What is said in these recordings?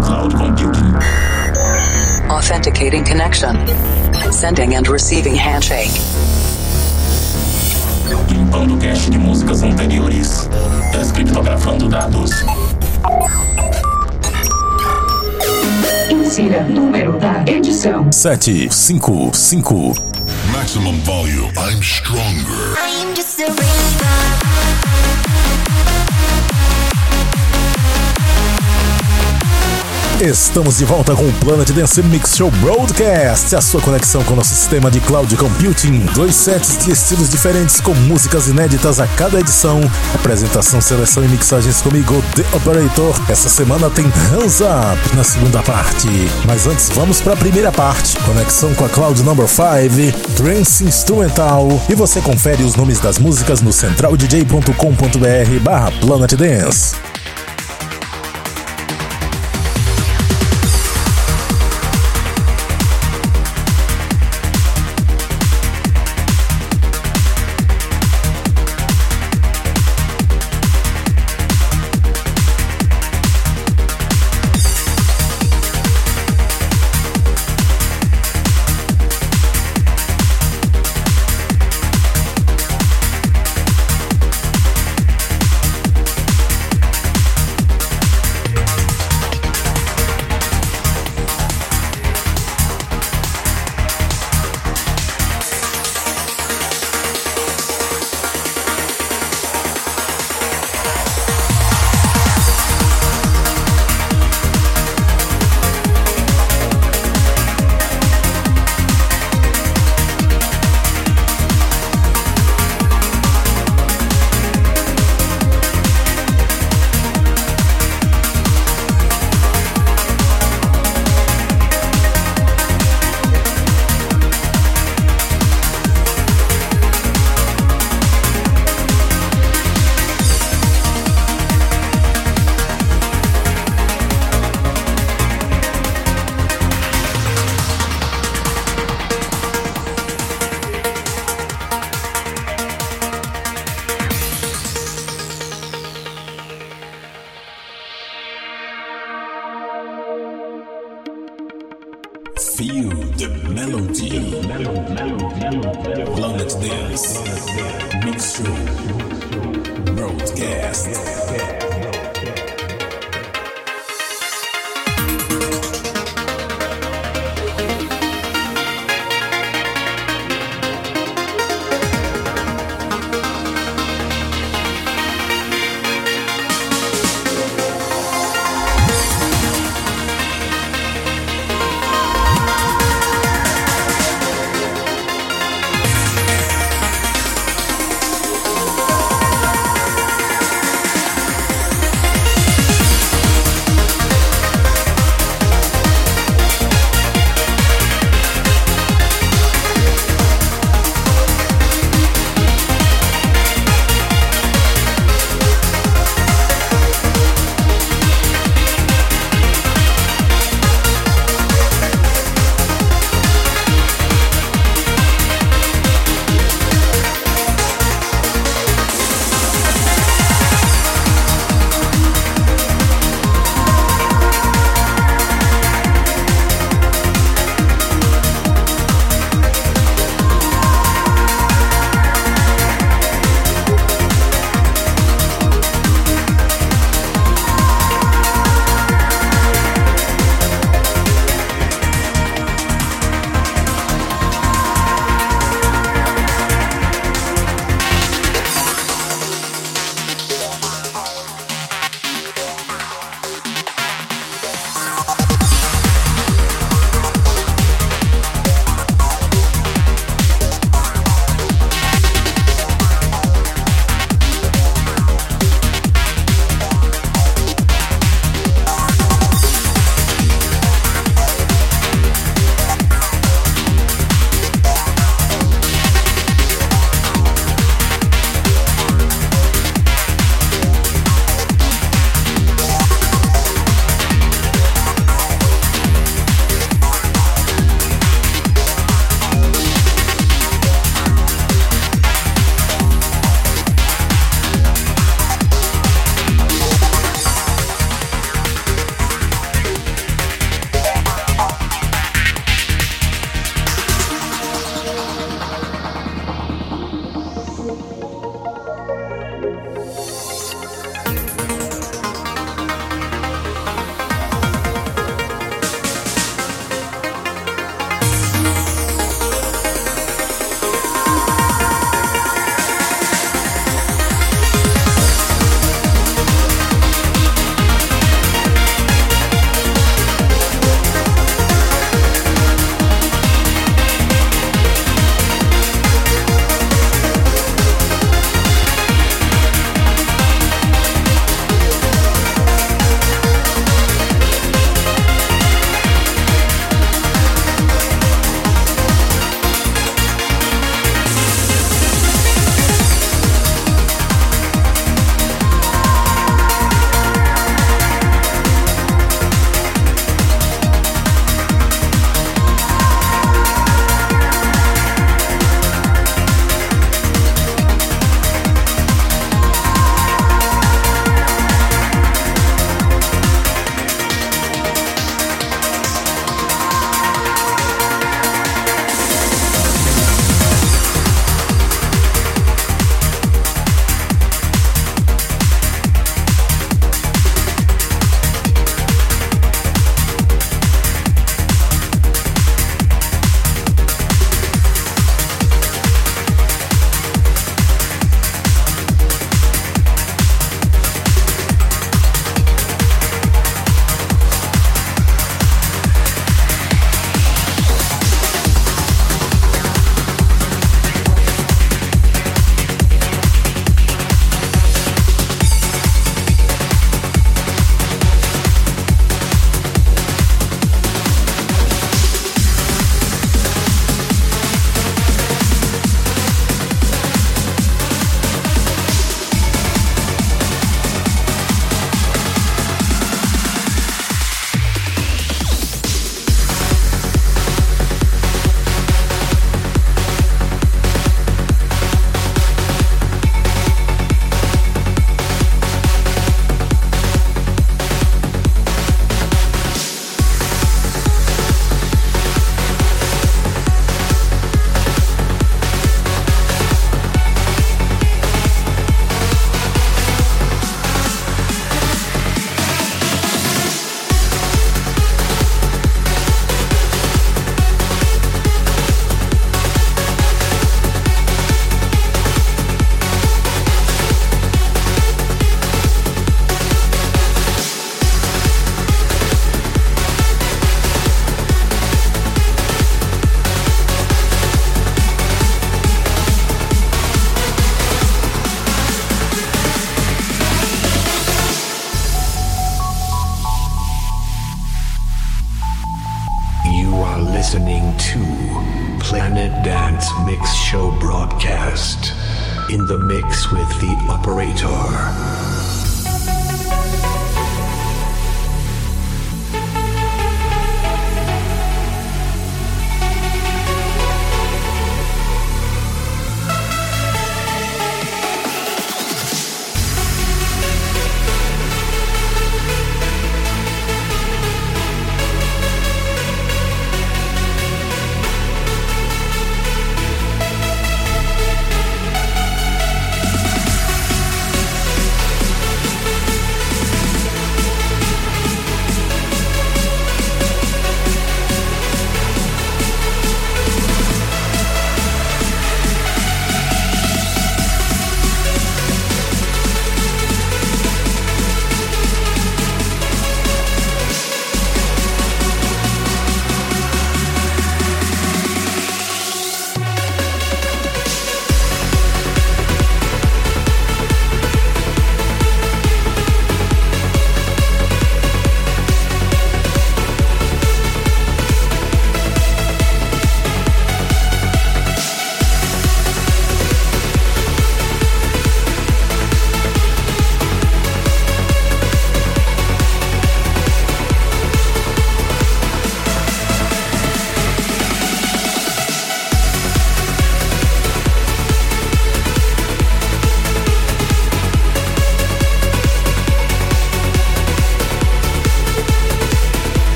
cloud computing. Authenticating connection. Sending and receiving handshake. Limpando cache de músicas anteriores. Descriptografando dados. Insira número da edição. sete cinco cinco Maximum volume. I'm stronger. I'm just a Estamos de volta com o Planet Dance Mix Show Broadcast, a sua conexão com o nosso sistema de cloud computing. Dois sets de estilos diferentes com músicas inéditas a cada edição. Apresentação, seleção e mixagens comigo, The Operator. Essa semana tem Hands Up na segunda parte. Mas antes, vamos para a primeira parte. Conexão com a Cloud Number 5, Trance Instrumental. E você confere os nomes das músicas no centraldj.com.br barra Planet Dance.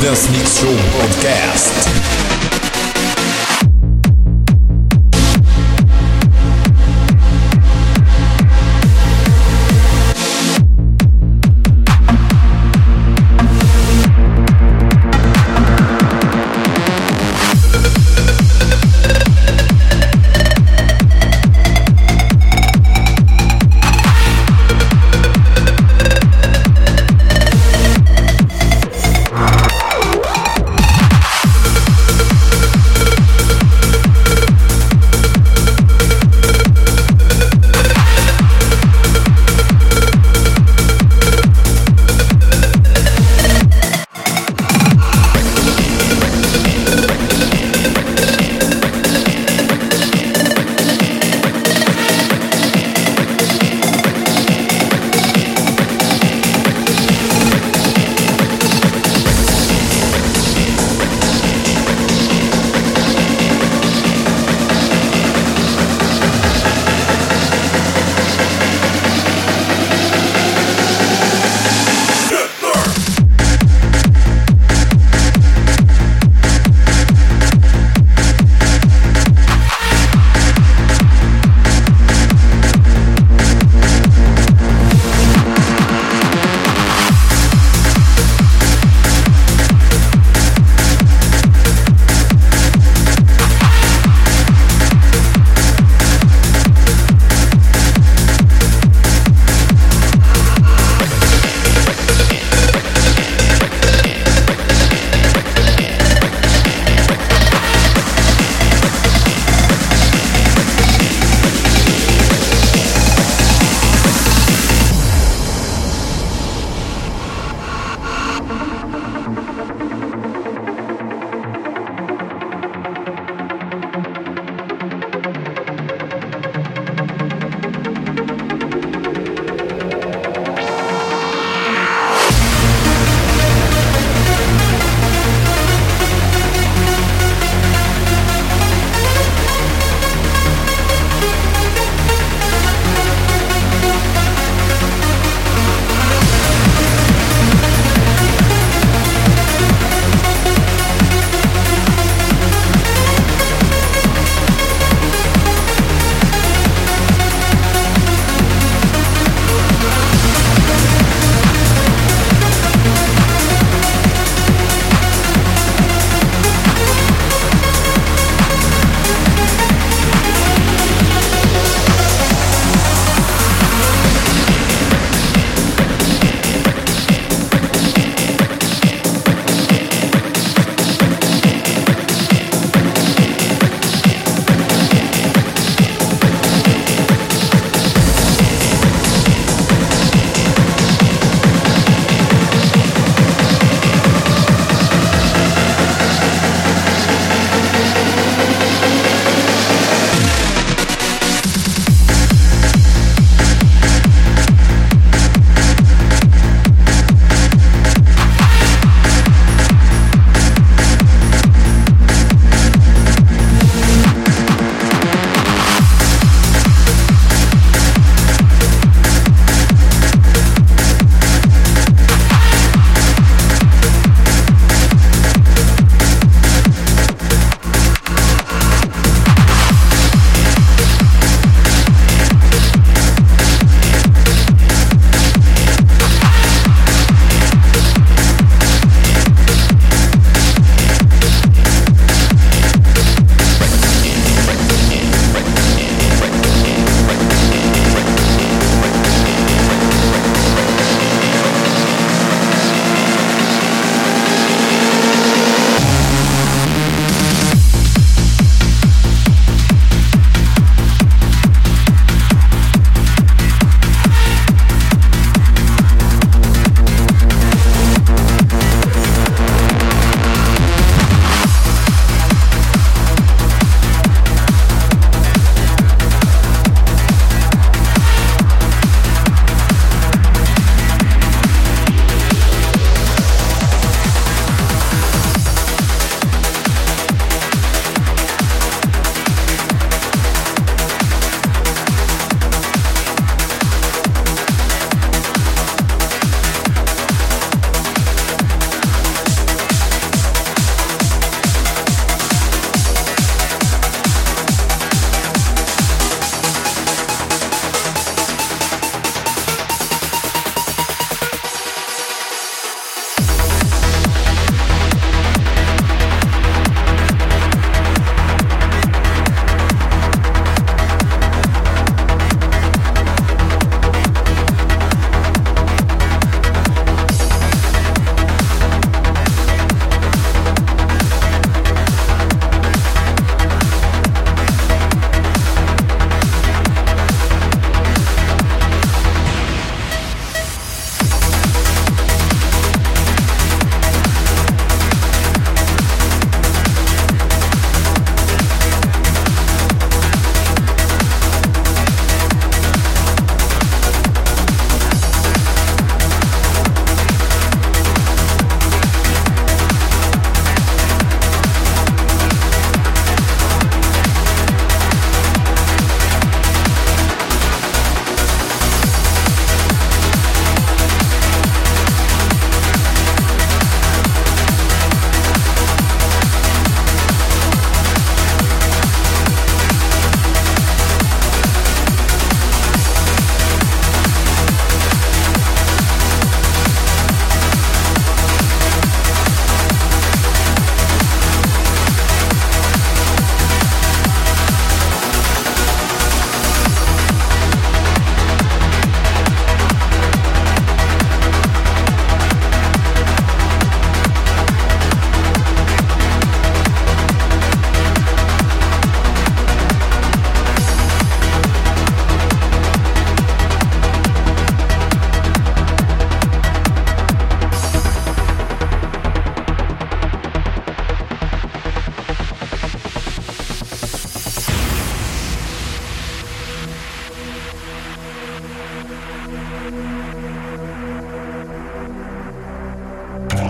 Dance Mix Show Podcast.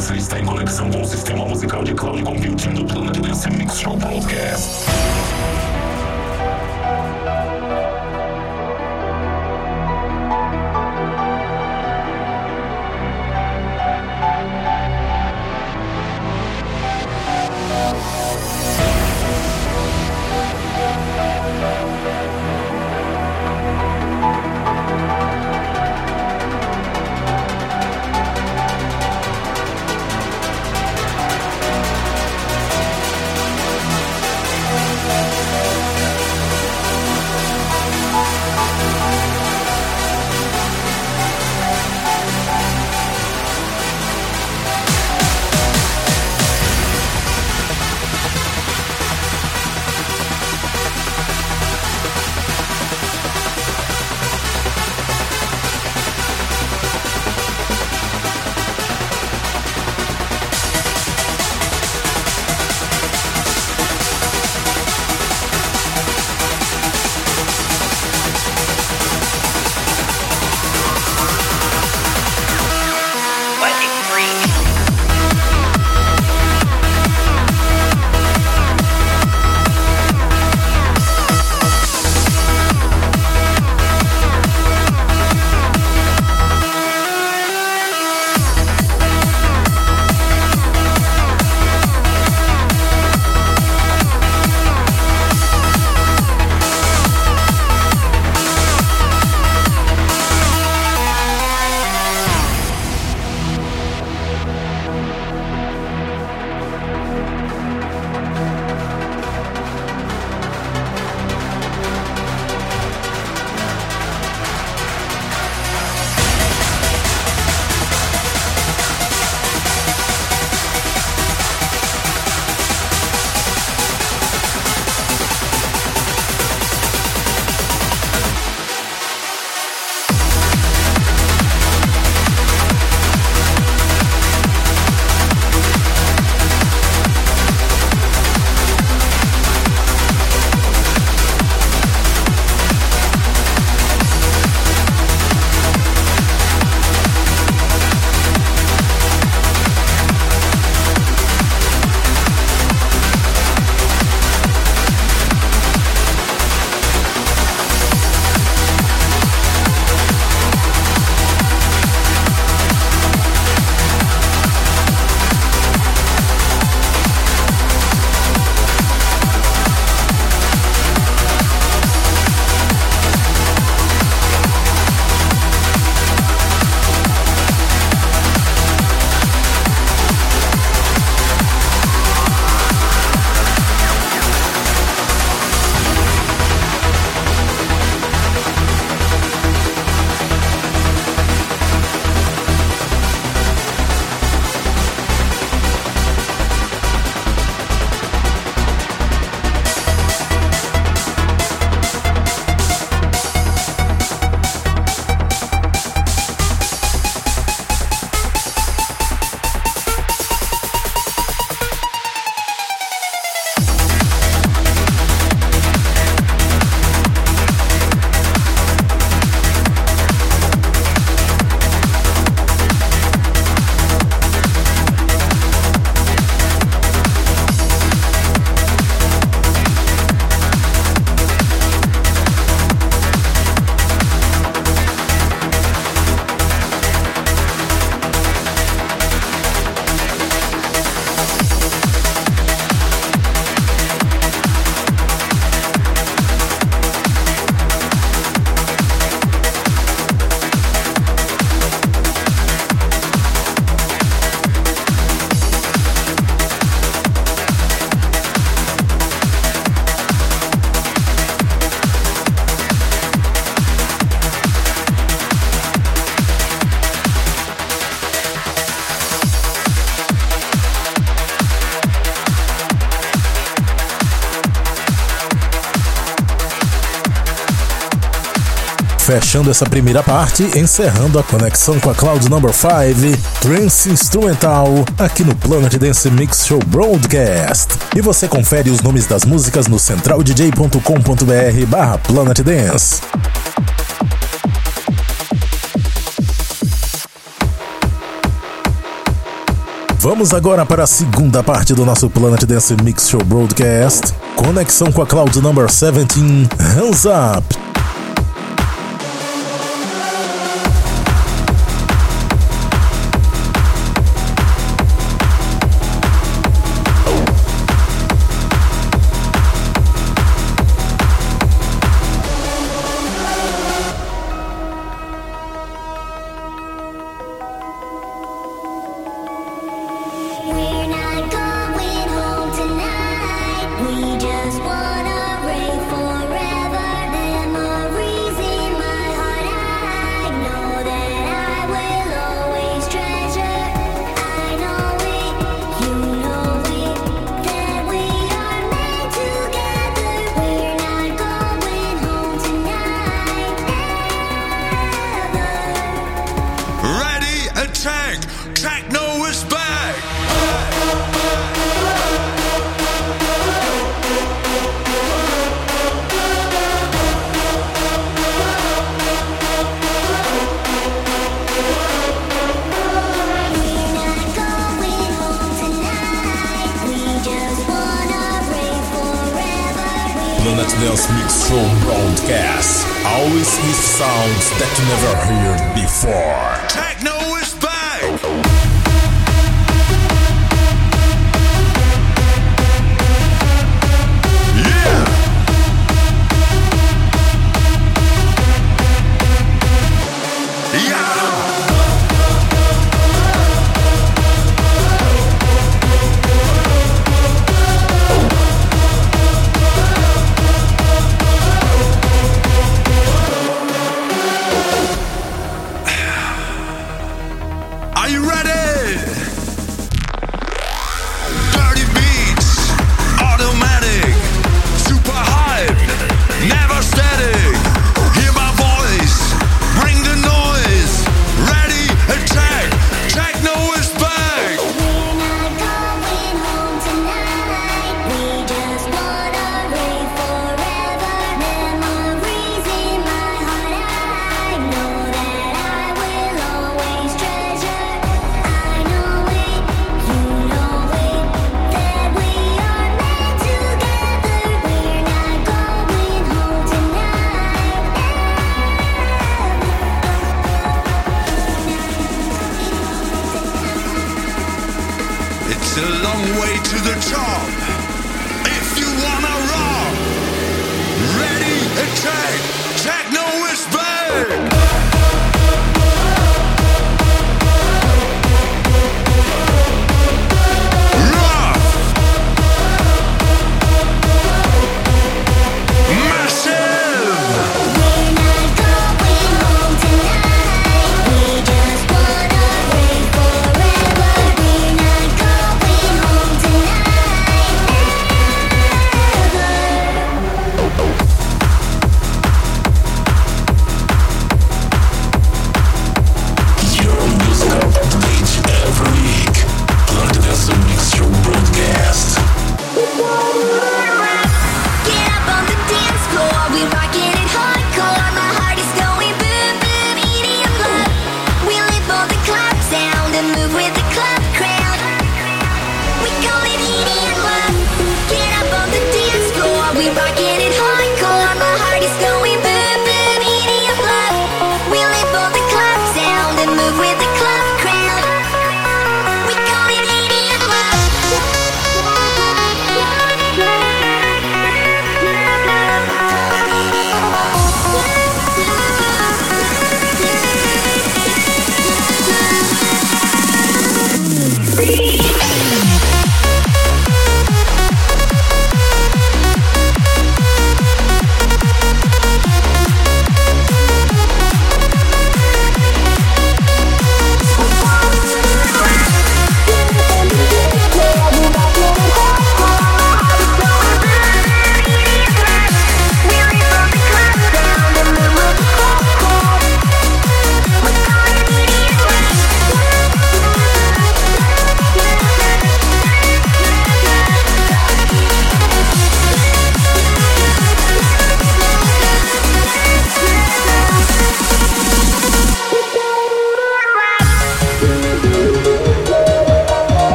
Você está em conexão com o sistema musical de cloud computing do Mix Show Broadcast. fechando essa primeira parte, encerrando a conexão com a Cloud Number 5, Trance Instrumental, aqui no Planet Dance Mix Show Broadcast. E você confere os nomes das músicas no centraldj.com.br barra Planet Dance. Vamos agora para a segunda parte do nosso Planet Dance Mix Show Broadcast. Conexão com a Cloud Number 17, Hands Up,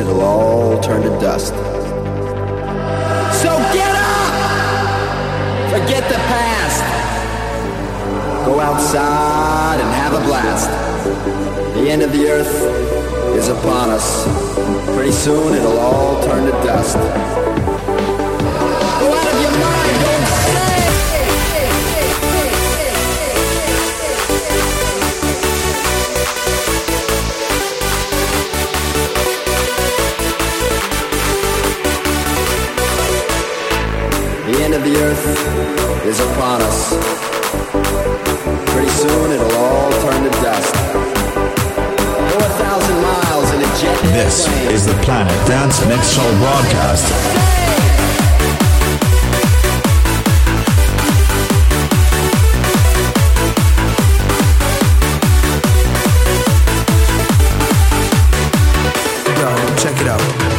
it'll all turn to dust. So get up! Forget the past. Go outside and have a blast. The end of the earth is upon us. Pretty soon it'll all turn to dust. Go out of your mind, end of the earth is upon us. Pretty soon it'll all turn to dust. Go a thousand miles in a jet This plane. is the Planet Dance Mix Show broadcast. Yo, check it out.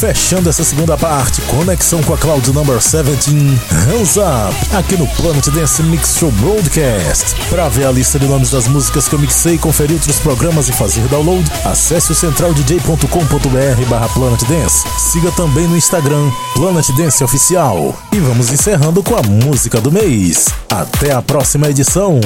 Fechando essa segunda parte, conexão com a Cloud Number 17, Hands Up, aqui no Planet Dance Mix Show Broadcast. Para ver a lista de nomes das músicas que eu mixei, conferir outros programas e fazer download, acesse o centraldj.com.br barra Planet Dance. Siga também no Instagram, Planet Dance Oficial. E vamos encerrando com a música do mês. Até a próxima edição.